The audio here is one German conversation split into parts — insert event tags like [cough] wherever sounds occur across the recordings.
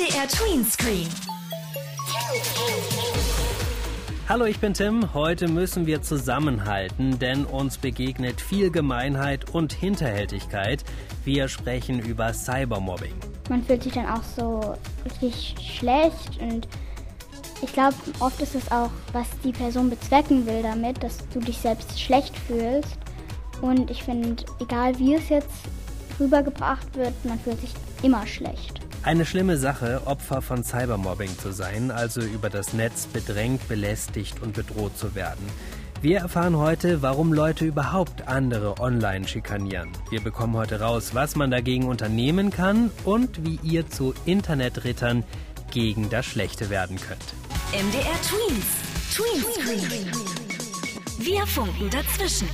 MDR Tweenscreen. Hallo, ich bin Tim. Heute müssen wir zusammenhalten, denn uns begegnet viel Gemeinheit und Hinterhältigkeit. Wir sprechen über Cybermobbing. Man fühlt sich dann auch so richtig schlecht und ich glaube, oft ist es auch, was die Person bezwecken will damit, dass du dich selbst schlecht fühlst. Und ich finde, egal wie es jetzt rübergebracht wird, man fühlt sich immer schlecht. Eine schlimme Sache, Opfer von Cybermobbing zu sein, also über das Netz bedrängt, belästigt und bedroht zu werden. Wir erfahren heute, warum Leute überhaupt andere online schikanieren. Wir bekommen heute raus, was man dagegen unternehmen kann und wie ihr zu Internetrittern gegen das Schlechte werden könnt. MDR Tweens. Tweenscreen. Wir funken dazwischen.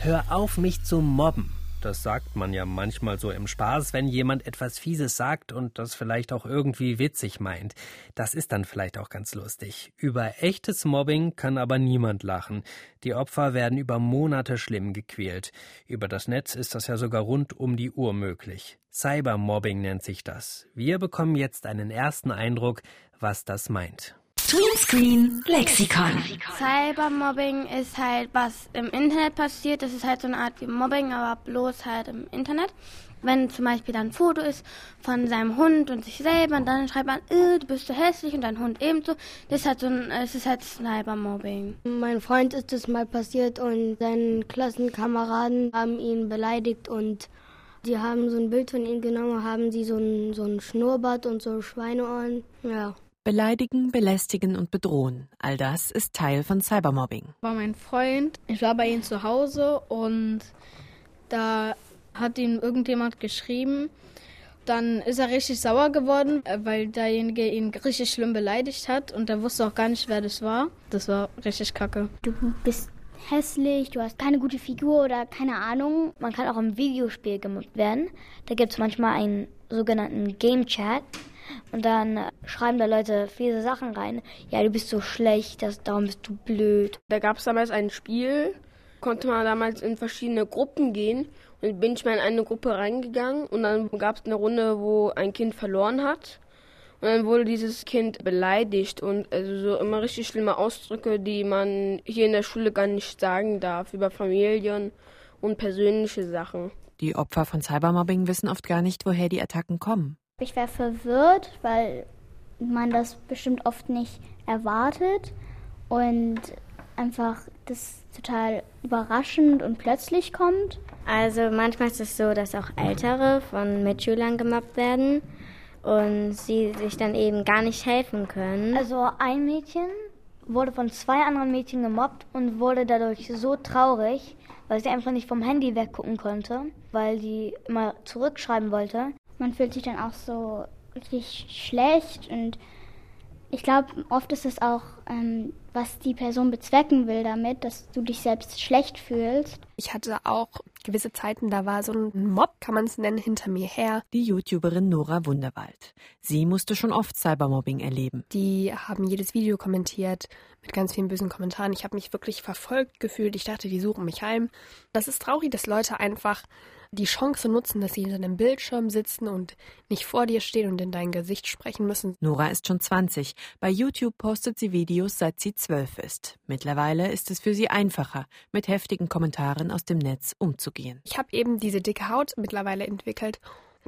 Hör auf, mich zu mobben. Das sagt man ja manchmal so im Spaß, wenn jemand etwas Fieses sagt und das vielleicht auch irgendwie witzig meint. Das ist dann vielleicht auch ganz lustig. Über echtes Mobbing kann aber niemand lachen. Die Opfer werden über Monate schlimm gequält. Über das Netz ist das ja sogar rund um die Uhr möglich. Cybermobbing nennt sich das. Wir bekommen jetzt einen ersten Eindruck, was das meint. Tweenscreen Lexikon. Cybermobbing ist halt, was im Internet passiert. Das ist halt so eine Art wie Mobbing, aber bloß halt im Internet. Wenn zum Beispiel dann ein Foto ist von seinem Hund und sich selber und dann schreibt man, äh, du bist so hässlich und dein Hund ebenso. Das ist halt so ein, es ist halt Cybermobbing. Mein Freund ist das mal passiert und seine Klassenkameraden haben ihn beleidigt und die haben so ein Bild von ihm genommen, haben sie so ein, so ein Schnurrbart und so Schweineohren. Ja. Beleidigen, belästigen und bedrohen. All das ist Teil von Cybermobbing. War mein Freund. Ich war bei ihm zu Hause und da hat ihm irgendjemand geschrieben. Dann ist er richtig sauer geworden, weil derjenige ihn richtig schlimm beleidigt hat und er wusste auch gar nicht, wer das war. Das war richtig kacke. Du bist hässlich, du hast keine gute Figur oder keine Ahnung. Man kann auch im Videospiel gemobbt werden. Da gibt es manchmal einen sogenannten Game Chat. Und dann schreiben da Leute fiese Sachen rein. Ja, du bist so schlecht, das, darum bist du blöd. Da gab es damals ein Spiel, konnte man damals in verschiedene Gruppen gehen. Und bin ich mal in eine Gruppe reingegangen und dann gab es eine Runde, wo ein Kind verloren hat. Und dann wurde dieses Kind beleidigt und also so immer richtig schlimme Ausdrücke, die man hier in der Schule gar nicht sagen darf, über Familien und persönliche Sachen. Die Opfer von Cybermobbing wissen oft gar nicht, woher die Attacken kommen. Ich wäre verwirrt, weil man das bestimmt oft nicht erwartet und einfach das total überraschend und plötzlich kommt. Also manchmal ist es so, dass auch Ältere von Mitschülern gemobbt werden und sie sich dann eben gar nicht helfen können. Also ein Mädchen wurde von zwei anderen Mädchen gemobbt und wurde dadurch so traurig, weil sie einfach nicht vom Handy weggucken konnte, weil sie immer zurückschreiben wollte. Man fühlt sich dann auch so richtig schlecht und ich glaube, oft ist es auch, ähm, was die Person bezwecken will damit, dass du dich selbst schlecht fühlst. Ich hatte auch gewisse Zeiten, da war so ein Mob, kann man es nennen, hinter mir her. Die YouTuberin Nora Wunderwald. Sie musste schon oft Cybermobbing erleben. Die haben jedes Video kommentiert mit ganz vielen bösen Kommentaren. Ich habe mich wirklich verfolgt gefühlt. Ich dachte, die suchen mich heim. Das ist traurig, dass Leute einfach die Chance nutzen, dass sie hinter einem Bildschirm sitzen und nicht vor dir stehen und in dein Gesicht sprechen müssen. Nora ist schon 20. Bei YouTube postet sie Videos, seit sie zwölf ist. Mittlerweile ist es für sie einfacher, mit heftigen Kommentaren aus dem Netz umzugehen. Ich habe eben diese dicke Haut mittlerweile entwickelt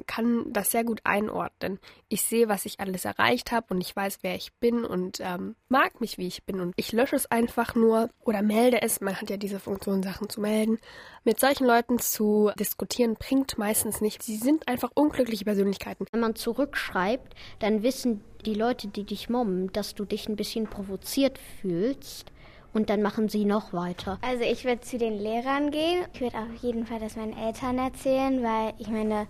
kann das sehr gut einordnen. Ich sehe, was ich alles erreicht habe und ich weiß, wer ich bin und ähm, mag mich, wie ich bin. Und ich lösche es einfach nur oder melde es. Man hat ja diese Funktion, Sachen zu melden. Mit solchen Leuten zu diskutieren bringt meistens nichts. Sie sind einfach unglückliche Persönlichkeiten. Wenn man zurückschreibt, dann wissen die Leute, die dich mobben, dass du dich ein bisschen provoziert fühlst und dann machen sie noch weiter. Also ich würde zu den Lehrern gehen. Ich würde auf jeden Fall das meinen Eltern erzählen, weil ich meine,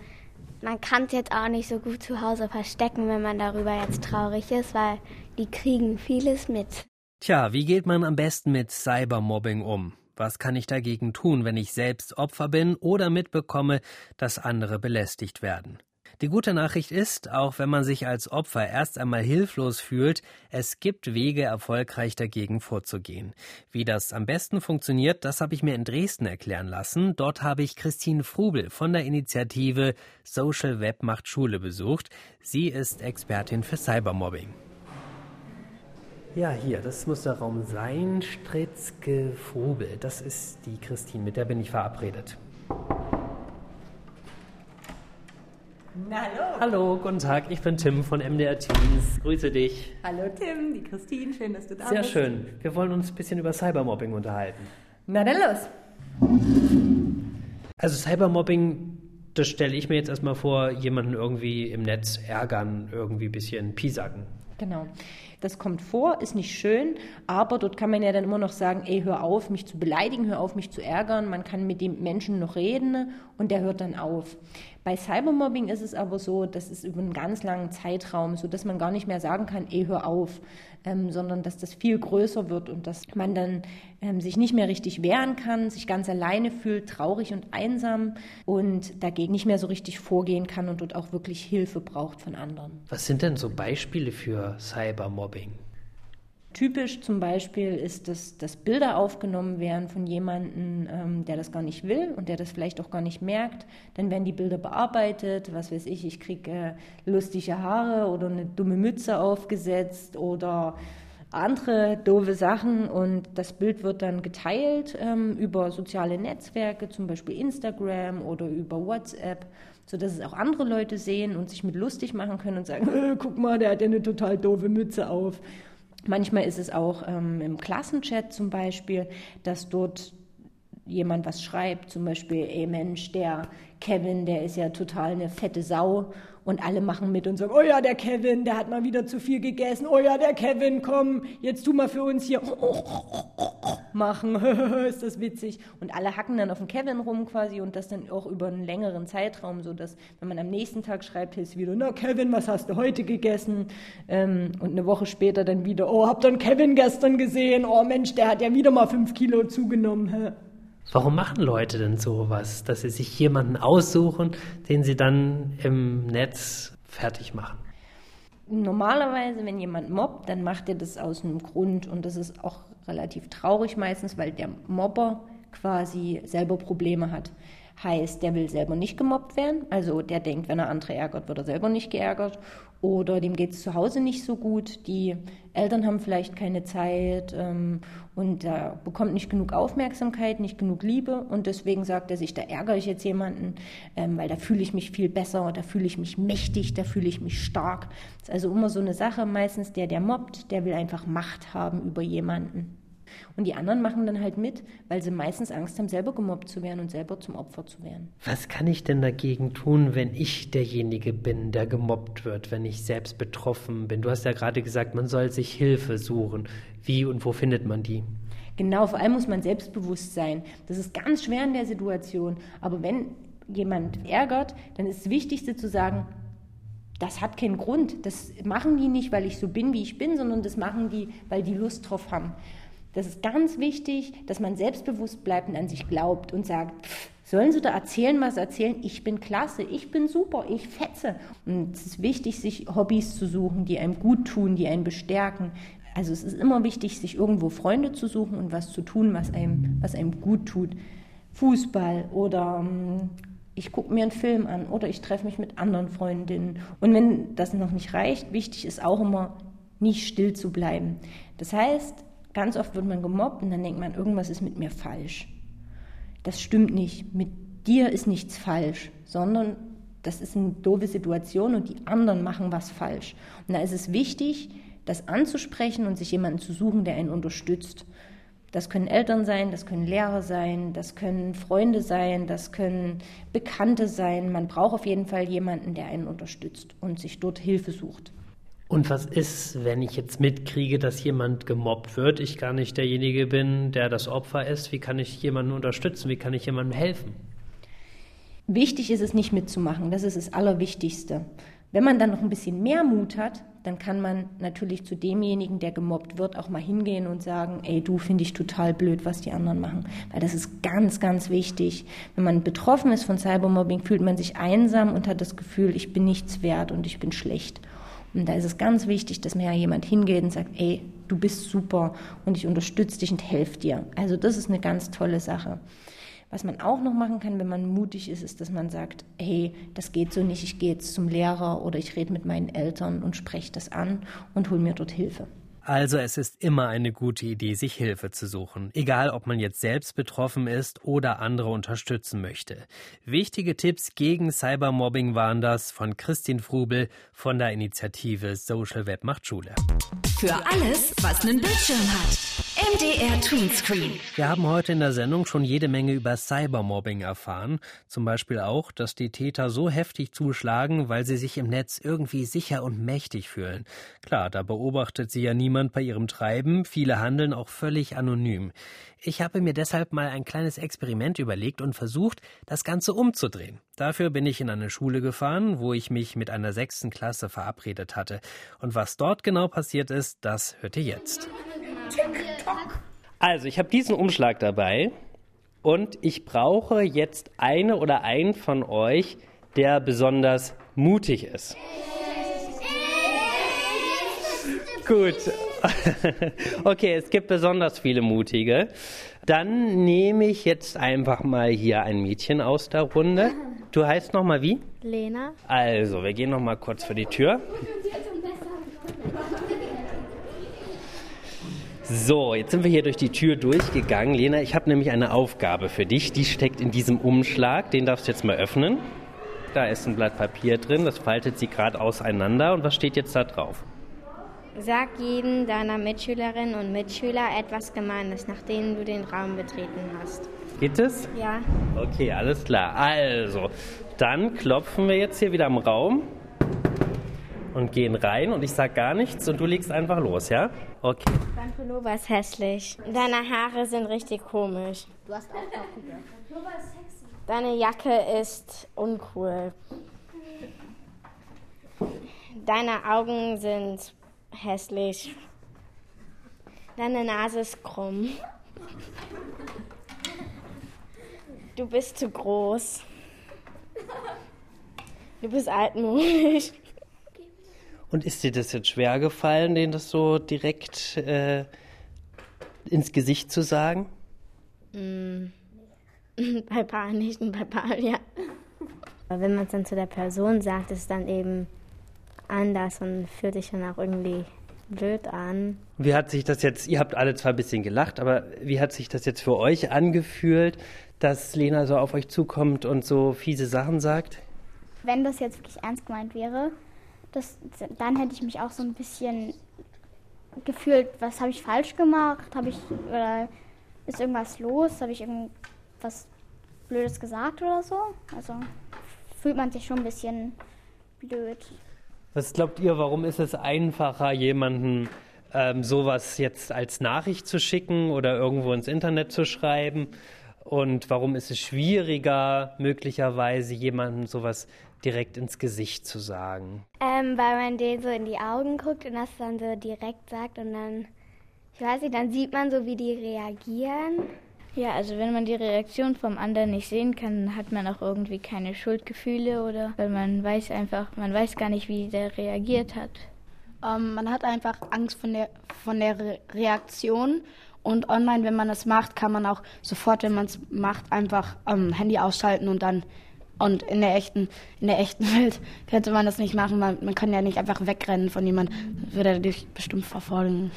man kann es jetzt auch nicht so gut zu Hause verstecken, wenn man darüber jetzt traurig ist, weil die kriegen vieles mit. Tja, wie geht man am besten mit Cybermobbing um? Was kann ich dagegen tun, wenn ich selbst Opfer bin oder mitbekomme, dass andere belästigt werden? Die gute Nachricht ist, auch wenn man sich als Opfer erst einmal hilflos fühlt, es gibt Wege, erfolgreich dagegen vorzugehen. Wie das am besten funktioniert, das habe ich mir in Dresden erklären lassen. Dort habe ich Christine Frubel von der Initiative Social Web macht Schule besucht. Sie ist Expertin für Cybermobbing. Ja, hier, das muss der Raum sein. Stritzke Frubel. Das ist die Christine, mit der bin ich verabredet. Na, hallo. Hallo, guten Tag. Ich bin Tim von MDR Teens. Grüße dich. Hallo Tim, die Christine, schön, dass du da Sehr bist. Sehr schön. Wir wollen uns ein bisschen über Cybermobbing unterhalten. Na dann los. Also Cybermobbing, das stelle ich mir jetzt erstmal vor, jemanden irgendwie im Netz ärgern, irgendwie ein bisschen piesacken. Genau. Das kommt vor, ist nicht schön, aber dort kann man ja dann immer noch sagen, ey, hör auf, mich zu beleidigen, hör auf, mich zu ärgern. Man kann mit dem Menschen noch reden und der hört dann auf. Bei Cybermobbing ist es aber so, das ist über einen ganz langen Zeitraum, so dass man gar nicht mehr sagen kann, ey, hör auf, ähm, sondern dass das viel größer wird und dass man dann ähm, sich nicht mehr richtig wehren kann, sich ganz alleine fühlt, traurig und einsam und dagegen nicht mehr so richtig vorgehen kann und dort auch wirklich Hilfe braucht von anderen. Was sind denn so Beispiele für Cybermobbing? Typisch zum Beispiel ist, dass, dass Bilder aufgenommen werden von jemandem, ähm, der das gar nicht will und der das vielleicht auch gar nicht merkt. Dann werden die Bilder bearbeitet, was weiß ich, ich kriege äh, lustige Haare oder eine dumme Mütze aufgesetzt oder andere doofe Sachen und das Bild wird dann geteilt ähm, über soziale Netzwerke, zum Beispiel Instagram oder über WhatsApp, sodass es auch andere Leute sehen und sich mit lustig machen können und sagen, [laughs] äh, guck mal, der hat ja eine total doofe Mütze auf. Manchmal ist es auch ähm, im Klassenchat zum Beispiel, dass dort jemand was schreibt, zum Beispiel, ey Mensch, der Kevin, der ist ja total eine fette Sau und alle machen mit und sagen, oh ja, der Kevin, der hat mal wieder zu viel gegessen, oh ja, der Kevin, komm, jetzt tu mal für uns hier [laughs] machen, [laughs] ist das witzig. Und alle hacken dann auf den Kevin rum quasi und das dann auch über einen längeren Zeitraum, so dass, wenn man am nächsten Tag schreibt, ist wieder, na Kevin, was hast du heute gegessen? Ähm, und eine Woche später dann wieder, oh, hab dann Kevin gestern gesehen, oh Mensch, der hat ja wieder mal fünf Kilo zugenommen. [laughs] Warum machen Leute denn sowas, dass sie sich jemanden aussuchen, den sie dann im Netz fertig machen? Normalerweise, wenn jemand mobbt, dann macht er das aus einem Grund und das ist auch relativ traurig meistens, weil der Mobber quasi selber Probleme hat. Heißt, der will selber nicht gemobbt werden, also der denkt, wenn er andere ärgert, wird er selber nicht geärgert. Oder dem geht es zu Hause nicht so gut, die Eltern haben vielleicht keine Zeit ähm, und er bekommt nicht genug Aufmerksamkeit, nicht genug Liebe und deswegen sagt er sich, da ärgere ich jetzt jemanden, ähm, weil da fühle ich mich viel besser, da fühle ich mich mächtig, da fühle ich mich stark. Das ist also immer so eine Sache, meistens der, der mobbt, der will einfach Macht haben über jemanden. Und die anderen machen dann halt mit, weil sie meistens Angst haben, selber gemobbt zu werden und selber zum Opfer zu werden. Was kann ich denn dagegen tun, wenn ich derjenige bin, der gemobbt wird, wenn ich selbst betroffen bin? Du hast ja gerade gesagt, man soll sich Hilfe suchen. Wie und wo findet man die? Genau, vor allem muss man selbstbewusst sein. Das ist ganz schwer in der Situation. Aber wenn jemand ärgert, dann ist das Wichtigste zu sagen, das hat keinen Grund. Das machen die nicht, weil ich so bin, wie ich bin, sondern das machen die, weil die Lust drauf haben. Das ist ganz wichtig, dass man selbstbewusst bleibt und an sich glaubt und sagt, pff, sollen sie da erzählen, was erzählen? Ich bin klasse, ich bin super, ich fetze. Und es ist wichtig, sich Hobbys zu suchen, die einem gut tun, die einen bestärken. Also es ist immer wichtig, sich irgendwo Freunde zu suchen und was zu tun, was einem, was einem gut tut. Fußball oder ähm, ich gucke mir einen Film an oder ich treffe mich mit anderen Freundinnen. Und wenn das noch nicht reicht, wichtig ist auch immer, nicht still zu bleiben. Das heißt, Ganz oft wird man gemobbt und dann denkt man, irgendwas ist mit mir falsch. Das stimmt nicht. Mit dir ist nichts falsch, sondern das ist eine doofe Situation und die anderen machen was falsch. Und da ist es wichtig, das anzusprechen und sich jemanden zu suchen, der einen unterstützt. Das können Eltern sein, das können Lehrer sein, das können Freunde sein, das können Bekannte sein. Man braucht auf jeden Fall jemanden, der einen unterstützt und sich dort Hilfe sucht. Und was ist, wenn ich jetzt mitkriege, dass jemand gemobbt wird, ich gar nicht derjenige bin, der das Opfer ist? Wie kann ich jemanden unterstützen? Wie kann ich jemandem helfen? Wichtig ist es nicht mitzumachen, das ist das Allerwichtigste. Wenn man dann noch ein bisschen mehr Mut hat, dann kann man natürlich zu demjenigen, der gemobbt wird, auch mal hingehen und sagen, ey, du finde ich total blöd, was die anderen machen. Weil das ist ganz, ganz wichtig. Wenn man betroffen ist von Cybermobbing, fühlt man sich einsam und hat das Gefühl, ich bin nichts wert und ich bin schlecht. Und da ist es ganz wichtig, dass mir ja jemand hingeht und sagt, ey, du bist super und ich unterstütze dich und helfe dir. Also das ist eine ganz tolle Sache. Was man auch noch machen kann, wenn man mutig ist, ist, dass man sagt, hey, das geht so nicht, ich gehe jetzt zum Lehrer oder ich rede mit meinen Eltern und spreche das an und hole mir dort Hilfe. Also es ist immer eine gute Idee, sich Hilfe zu suchen, egal ob man jetzt selbst betroffen ist oder andere unterstützen möchte. Wichtige Tipps gegen Cybermobbing waren das von Christine Frubel von der Initiative Social Web macht Schule. Für alles, was einen Bildschirm hat. MDR Tweenscreen. Wir haben heute in der Sendung schon jede Menge über Cybermobbing erfahren. Zum Beispiel auch, dass die Täter so heftig zuschlagen, weil sie sich im Netz irgendwie sicher und mächtig fühlen. Klar, da beobachtet sie ja niemand bei ihrem Treiben. Viele handeln auch völlig anonym. Ich habe mir deshalb mal ein kleines Experiment überlegt und versucht, das Ganze umzudrehen. Dafür bin ich in eine Schule gefahren, wo ich mich mit einer sechsten Klasse verabredet hatte. Und was dort genau passiert ist, das hört ihr jetzt. Also, ich habe diesen Umschlag dabei und ich brauche jetzt eine oder einen von euch, der besonders mutig ist. Gut. [laughs] Okay, es gibt besonders viele mutige. Dann nehme ich jetzt einfach mal hier ein Mädchen aus der Runde. Du heißt noch mal wie? Lena. Also, wir gehen noch mal kurz vor die Tür. So, jetzt sind wir hier durch die Tür durchgegangen. Lena, ich habe nämlich eine Aufgabe für dich. Die steckt in diesem Umschlag. Den darfst du jetzt mal öffnen. Da ist ein Blatt Papier drin. Das faltet sie gerade auseinander. Und was steht jetzt da drauf? Sag jedem deiner Mitschülerinnen und Mitschüler etwas Gemeines, nachdem du den Raum betreten hast. Geht es? Ja. Okay, alles klar. Also, dann klopfen wir jetzt hier wieder im Raum und gehen rein und ich sag gar nichts und du legst einfach los, ja? Okay. Dein Pullover ist hässlich. Deine Haare sind richtig komisch. Du hast auch Pullover ist sexy. Deine Jacke ist uncool. Deine Augen sind hässlich. Deine Nase ist krumm. Du bist zu groß. Du bist altmodisch. Und ist dir das jetzt schwer gefallen, denen das so direkt äh, ins Gesicht zu sagen? Mm. [laughs] Bei Paar nicht und bei Paar ja. Aber wenn man es dann zu der Person sagt, ist es dann eben anders und fühlt sich dann auch irgendwie blöd an. Wie hat sich das jetzt, ihr habt alle zwar ein bisschen gelacht, aber wie hat sich das jetzt für euch angefühlt, dass Lena so auf euch zukommt und so fiese Sachen sagt? Wenn das jetzt wirklich ernst gemeint wäre, das, dann hätte ich mich auch so ein bisschen gefühlt, was habe ich falsch gemacht? Habe ich oder ist irgendwas los? Habe ich irgendwas Blödes gesagt oder so? Also fühlt man sich schon ein bisschen blöd. Was glaubt ihr, warum ist es einfacher, jemanden ähm, sowas jetzt als Nachricht zu schicken oder irgendwo ins Internet zu schreiben? Und warum ist es schwieriger, möglicherweise jemandem sowas direkt ins Gesicht zu sagen? Ähm, weil man denen so in die Augen guckt und das dann so direkt sagt und dann, ich weiß nicht, dann sieht man so, wie die reagieren. Ja, also wenn man die Reaktion vom anderen nicht sehen kann, hat man auch irgendwie keine Schuldgefühle oder weil man weiß einfach, man weiß gar nicht, wie der reagiert hat. Ähm, man hat einfach Angst von der, von der Re Reaktion und online, wenn man das macht, kann man auch sofort, wenn man es macht, einfach ähm, Handy ausschalten und dann und in der echten, in der echten Welt [laughs] könnte man das nicht machen. Man, man kann ja nicht einfach wegrennen von jemandem, würde er dich bestimmt verfolgen.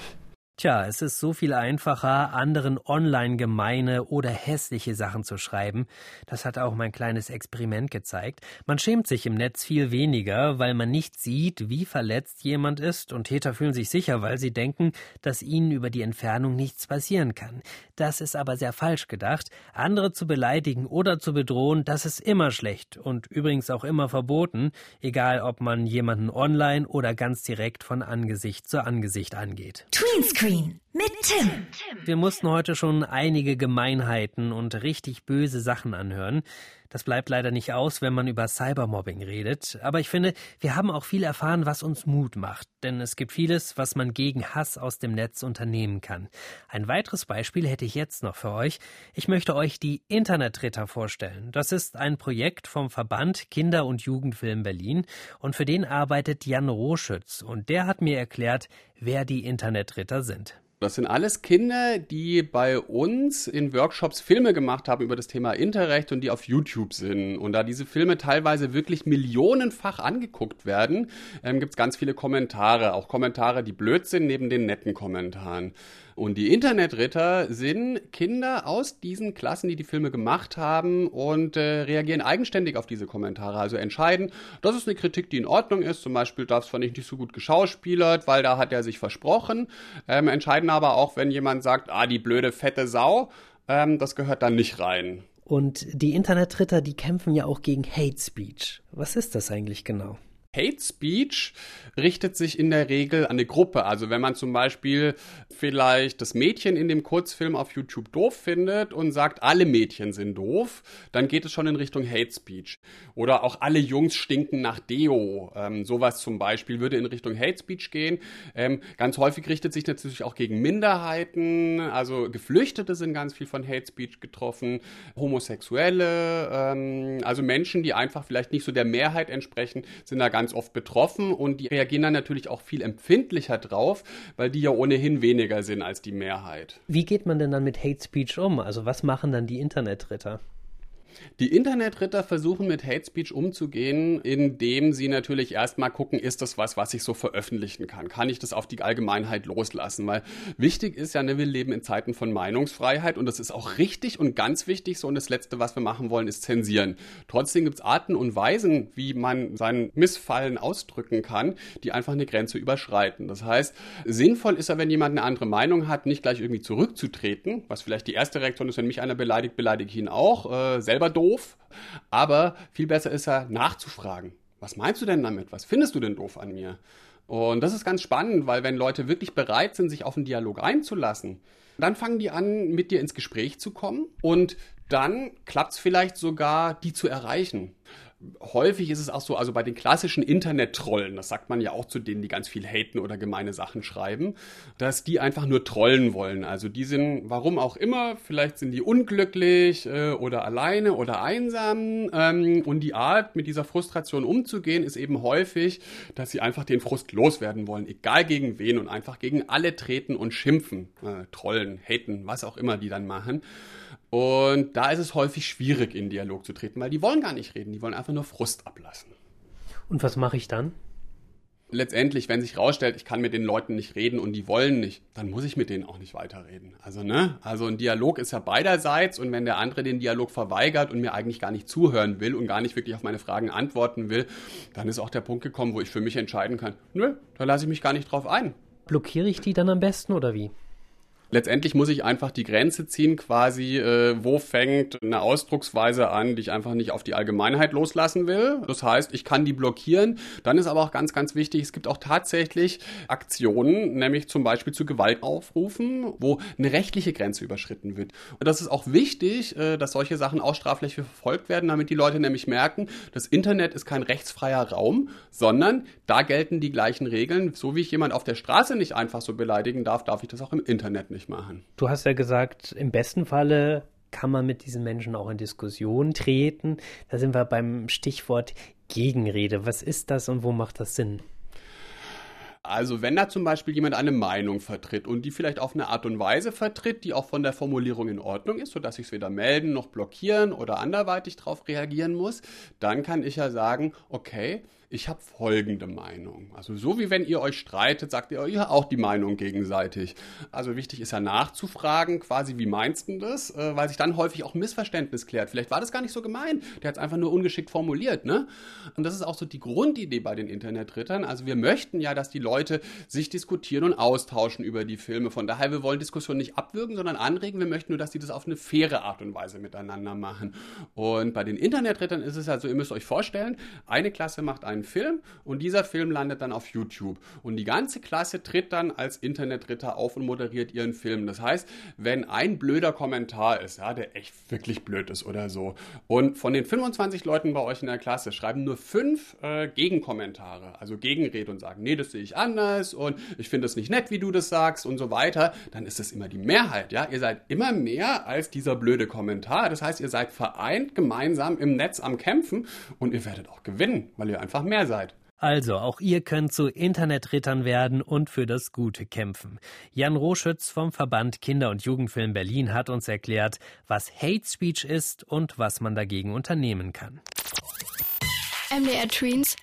Tja, es ist so viel einfacher, anderen online gemeine oder hässliche Sachen zu schreiben. Das hat auch mein kleines Experiment gezeigt. Man schämt sich im Netz viel weniger, weil man nicht sieht, wie verletzt jemand ist und Täter fühlen sich sicher, weil sie denken, dass ihnen über die Entfernung nichts passieren kann. Das ist aber sehr falsch gedacht. Andere zu beleidigen oder zu bedrohen, das ist immer schlecht und übrigens auch immer verboten, egal ob man jemanden online oder ganz direkt von Angesicht zu Angesicht angeht. Tweenscreen mit Tim. Wir mussten heute schon einige Gemeinheiten und richtig böse Sachen anhören. Das bleibt leider nicht aus, wenn man über Cybermobbing redet. Aber ich finde, wir haben auch viel erfahren, was uns Mut macht. Denn es gibt vieles, was man gegen Hass aus dem Netz unternehmen kann. Ein weiteres Beispiel hätte ich jetzt noch für euch. Ich möchte euch die Internetritter vorstellen. Das ist ein Projekt vom Verband Kinder- und Jugendfilm Berlin. Und für den arbeitet Jan Roschütz. Und der hat mir erklärt, wer die Internetritter sind. Das sind alles Kinder, die bei uns in Workshops Filme gemacht haben über das Thema Interrecht und die auf YouTube sind. Und da diese Filme teilweise wirklich millionenfach angeguckt werden, ähm, gibt es ganz viele Kommentare. Auch Kommentare, die blöd sind, neben den netten Kommentaren. Und die Internetritter sind Kinder aus diesen Klassen, die die Filme gemacht haben und äh, reagieren eigenständig auf diese Kommentare. Also entscheiden, das ist eine Kritik, die in Ordnung ist. Zum Beispiel, das fand ich nicht so gut geschauspielert, weil da hat er sich versprochen. Ähm, entscheiden aber auch, wenn jemand sagt, ah, die blöde fette Sau, ähm, das gehört dann nicht rein. Und die Internetritter, die kämpfen ja auch gegen Hate Speech. Was ist das eigentlich genau? Hate Speech richtet sich in der Regel an eine Gruppe. Also wenn man zum Beispiel vielleicht das Mädchen in dem Kurzfilm auf YouTube doof findet und sagt, alle Mädchen sind doof, dann geht es schon in Richtung Hate Speech. Oder auch alle Jungs stinken nach Deo. Ähm, sowas zum Beispiel würde in Richtung Hate Speech gehen. Ähm, ganz häufig richtet sich natürlich auch gegen Minderheiten. Also Geflüchtete sind ganz viel von Hate Speech getroffen. Homosexuelle, ähm, also Menschen, die einfach vielleicht nicht so der Mehrheit entsprechen, sind da ganz ganz oft betroffen und die reagieren dann natürlich auch viel empfindlicher drauf, weil die ja ohnehin weniger sind als die Mehrheit. Wie geht man denn dann mit Hate Speech um? Also was machen dann die Internetritter? Die Internetritter versuchen mit Hate Speech umzugehen, indem sie natürlich erstmal gucken, ist das was, was ich so veröffentlichen kann? Kann ich das auf die Allgemeinheit loslassen? Weil wichtig ist ja, ne, wir leben in Zeiten von Meinungsfreiheit und das ist auch richtig und ganz wichtig so. Und das Letzte, was wir machen wollen, ist zensieren. Trotzdem gibt es Arten und Weisen, wie man seinen Missfallen ausdrücken kann, die einfach eine Grenze überschreiten. Das heißt, sinnvoll ist ja, wenn jemand eine andere Meinung hat, nicht gleich irgendwie zurückzutreten, was vielleicht die erste Reaktion ist, wenn mich einer beleidigt, beleidige ich ihn auch. Äh, selber doof, aber viel besser ist er nachzufragen. Was meinst du denn damit? Was findest du denn doof an mir? Und das ist ganz spannend, weil wenn Leute wirklich bereit sind, sich auf einen Dialog einzulassen, dann fangen die an, mit dir ins Gespräch zu kommen und dann klappt es vielleicht sogar, die zu erreichen häufig ist es auch so, also bei den klassischen Internet-Trollen, das sagt man ja auch zu denen, die ganz viel haten oder gemeine Sachen schreiben, dass die einfach nur trollen wollen. Also die sind, warum auch immer, vielleicht sind die unglücklich äh, oder alleine oder einsam. Ähm, und die Art, mit dieser Frustration umzugehen, ist eben häufig, dass sie einfach den Frust loswerden wollen, egal gegen wen und einfach gegen alle treten und schimpfen, äh, trollen, haten, was auch immer die dann machen. Und da ist es häufig schwierig, in Dialog zu treten, weil die wollen gar nicht reden, die wollen einfach nur Frust ablassen. Und was mache ich dann? Letztendlich, wenn sich herausstellt, ich kann mit den Leuten nicht reden und die wollen nicht, dann muss ich mit denen auch nicht weiterreden. Also, ne? Also ein Dialog ist ja beiderseits und wenn der andere den Dialog verweigert und mir eigentlich gar nicht zuhören will und gar nicht wirklich auf meine Fragen antworten will, dann ist auch der Punkt gekommen, wo ich für mich entscheiden kann, nö, da lasse ich mich gar nicht drauf ein. Blockiere ich die dann am besten oder wie? Letztendlich muss ich einfach die Grenze ziehen, quasi, äh, wo fängt eine Ausdrucksweise an, die ich einfach nicht auf die Allgemeinheit loslassen will. Das heißt, ich kann die blockieren. Dann ist aber auch ganz, ganz wichtig, es gibt auch tatsächlich Aktionen, nämlich zum Beispiel zu Gewalt aufrufen, wo eine rechtliche Grenze überschritten wird. Und das ist auch wichtig, äh, dass solche Sachen auch straflich verfolgt werden, damit die Leute nämlich merken, das Internet ist kein rechtsfreier Raum, sondern da gelten die gleichen Regeln. So wie ich jemand auf der Straße nicht einfach so beleidigen darf, darf ich das auch im Internet nicht nicht machen. Du hast ja gesagt, im besten Falle kann man mit diesen Menschen auch in Diskussion treten. Da sind wir beim Stichwort Gegenrede. Was ist das und wo macht das Sinn? Also wenn da zum Beispiel jemand eine Meinung vertritt und die vielleicht auf eine Art und Weise vertritt, die auch von der Formulierung in Ordnung ist, sodass ich es weder melden noch blockieren oder anderweitig darauf reagieren muss, dann kann ich ja sagen, okay, ich habe folgende Meinung. Also so wie wenn ihr euch streitet, sagt ihr ja auch die Meinung gegenseitig. Also wichtig ist ja nachzufragen, quasi, wie meinst du das? Äh, weil sich dann häufig auch Missverständnis klärt. Vielleicht war das gar nicht so gemeint. Der hat es einfach nur ungeschickt formuliert, ne? Und das ist auch so die Grundidee bei den Internetrittern. Also wir möchten ja, dass die Leute sich diskutieren und austauschen über die Filme. Von daher, wir wollen Diskussionen nicht abwürgen, sondern anregen. Wir möchten nur, dass die das auf eine faire Art und Weise miteinander machen. Und bei den Internetrittern ist es ja so, ihr müsst euch vorstellen, eine Klasse macht einen einen Film und dieser Film landet dann auf YouTube. Und die ganze Klasse tritt dann als Internetritter auf und moderiert ihren Film. Das heißt, wenn ein blöder Kommentar ist, ja, der echt wirklich blöd ist oder so, und von den 25 Leuten bei euch in der Klasse schreiben nur fünf äh, Gegenkommentare, also Gegenrede und sagen, nee, das sehe ich anders und ich finde es nicht nett, wie du das sagst und so weiter, dann ist das immer die Mehrheit, ja. Ihr seid immer mehr als dieser blöde Kommentar. Das heißt, ihr seid vereint gemeinsam im Netz am Kämpfen und ihr werdet auch gewinnen, weil ihr einfach mehr seid. Also, auch ihr könnt zu Internetrittern werden und für das Gute kämpfen. Jan Roschütz vom Verband Kinder- und Jugendfilm Berlin hat uns erklärt, was Hate Speech ist und was man dagegen unternehmen kann. MDR Tweens,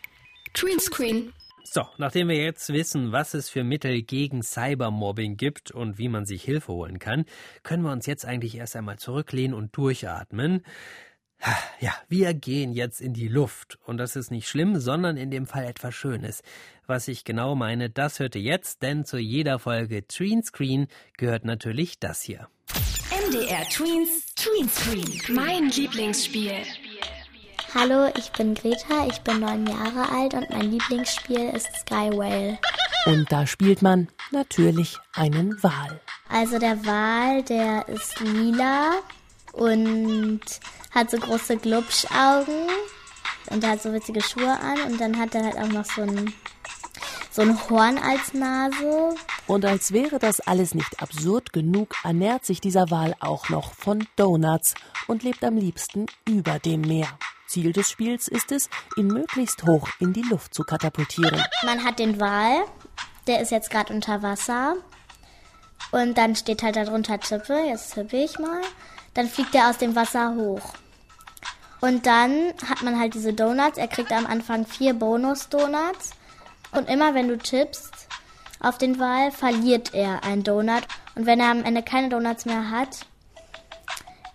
Tweenscreen. So, nachdem wir jetzt wissen, was es für Mittel gegen Cybermobbing gibt und wie man sich Hilfe holen kann, können wir uns jetzt eigentlich erst einmal zurücklehnen und durchatmen. Ja, wir gehen jetzt in die Luft. Und das ist nicht schlimm, sondern in dem Fall etwas Schönes. Was ich genau meine, das hört ihr jetzt, denn zu jeder Folge Tween Screen gehört natürlich das hier. MDR Tweens Tween Screen. Mein Lieblingsspiel. Hallo, ich bin Greta, ich bin neun Jahre alt und mein Lieblingsspiel ist Sky Whale. Und da spielt man natürlich einen Wal. Also der Wal, der ist lila und hat so große Glubschaugen und hat so witzige Schuhe an und dann hat er halt auch noch so ein, so ein Horn als Nase. Und als wäre das alles nicht absurd genug, ernährt sich dieser Wal auch noch von Donuts und lebt am liebsten über dem Meer. Ziel des Spiels ist es, ihn möglichst hoch in die Luft zu katapultieren. Man hat den Wal, der ist jetzt gerade unter Wasser. Und dann steht halt darunter Tippe, jetzt tippe ich mal. Dann fliegt er aus dem Wasser hoch. Und dann hat man halt diese Donuts. Er kriegt am Anfang vier Bonus-Donuts. Und immer wenn du tippst auf den Wal, verliert er einen Donut. Und wenn er am Ende keine Donuts mehr hat,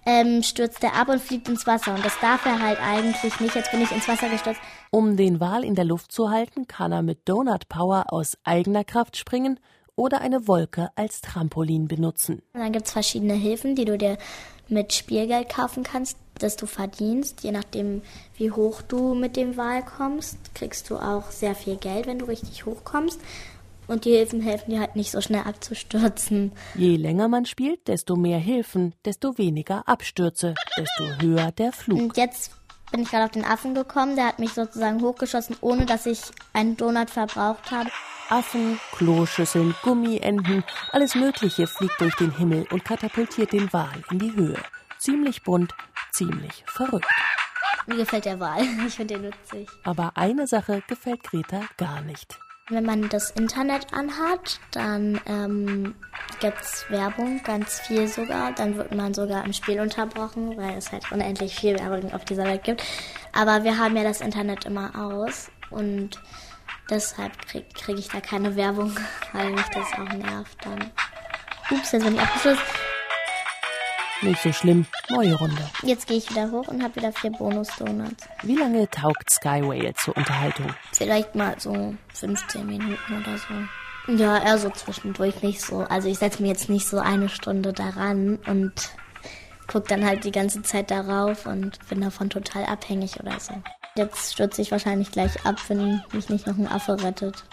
ähm, stürzt er ab und fliegt ins Wasser. Und das darf er halt eigentlich nicht. Jetzt bin ich ins Wasser gestürzt. Um den Wal in der Luft zu halten, kann er mit Donut Power aus eigener Kraft springen oder eine Wolke als Trampolin benutzen. Und dann gibt es verschiedene Hilfen, die du dir mit Spielgeld kaufen kannst, das du verdienst. Je nachdem, wie hoch du mit dem Wal kommst, kriegst du auch sehr viel Geld, wenn du richtig hoch kommst. Und die Hilfen helfen dir halt nicht so schnell abzustürzen. Je länger man spielt, desto mehr Hilfen, desto weniger Abstürze, desto höher der Flug. Und jetzt bin ich gerade auf den Affen gekommen. Der hat mich sozusagen hochgeschossen, ohne dass ich einen Donut verbraucht habe. Affen, Kloschüsseln, Gummienten, alles Mögliche fliegt durch den Himmel und katapultiert den Wal in die Höhe. Ziemlich bunt, ziemlich verrückt. Mir gefällt der Wal. [laughs] Ich finde den witzig. Aber eine Sache gefällt Greta gar nicht. Wenn man das Internet anhat, dann ähm, gibt es Werbung, ganz viel sogar. Dann wird man sogar im Spiel unterbrochen, weil es halt unendlich viel Werbung auf dieser Welt gibt. Aber wir haben ja das Internet immer aus und deshalb kriege krieg ich da keine Werbung, [laughs] weil mich das auch nervt dann. Ups, jetzt bin ich abgeschlossen. Nicht so schlimm. Neue Runde. Jetzt gehe ich wieder hoch und habe wieder vier Bonus-Donuts. Wie lange taugt Sky Whale zur Unterhaltung? Vielleicht mal so 15 Minuten oder so. Ja, eher so zwischendurch nicht so. Also ich setze mir jetzt nicht so eine Stunde daran und gucke dann halt die ganze Zeit darauf und bin davon total abhängig oder so. Jetzt stürze ich wahrscheinlich gleich ab, wenn mich nicht noch ein Affe rettet.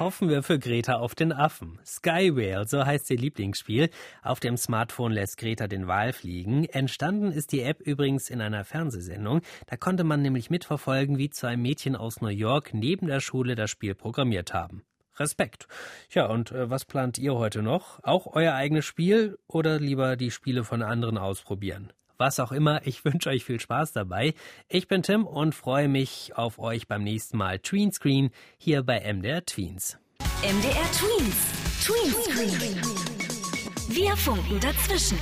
Hoffen wir für Greta auf den Affen. Sky Whale, so heißt ihr Lieblingsspiel. Auf dem Smartphone lässt Greta den Wal fliegen. Entstanden ist die App übrigens in einer Fernsehsendung. Da konnte man nämlich mitverfolgen, wie zwei Mädchen aus New York neben der Schule das Spiel programmiert haben. Respekt. Ja, und äh, was plant ihr heute noch? Auch euer eigenes Spiel oder lieber die Spiele von anderen ausprobieren? Was auch immer. Ich [laughs] wünsche euch viel Spaß dabei. Ich bin Tim und freue mich auf euch beim nächsten Mal Tween Screen hier bei MDR Tweens. MDR Tweens. Tween Screen. Wir funken dazwischen.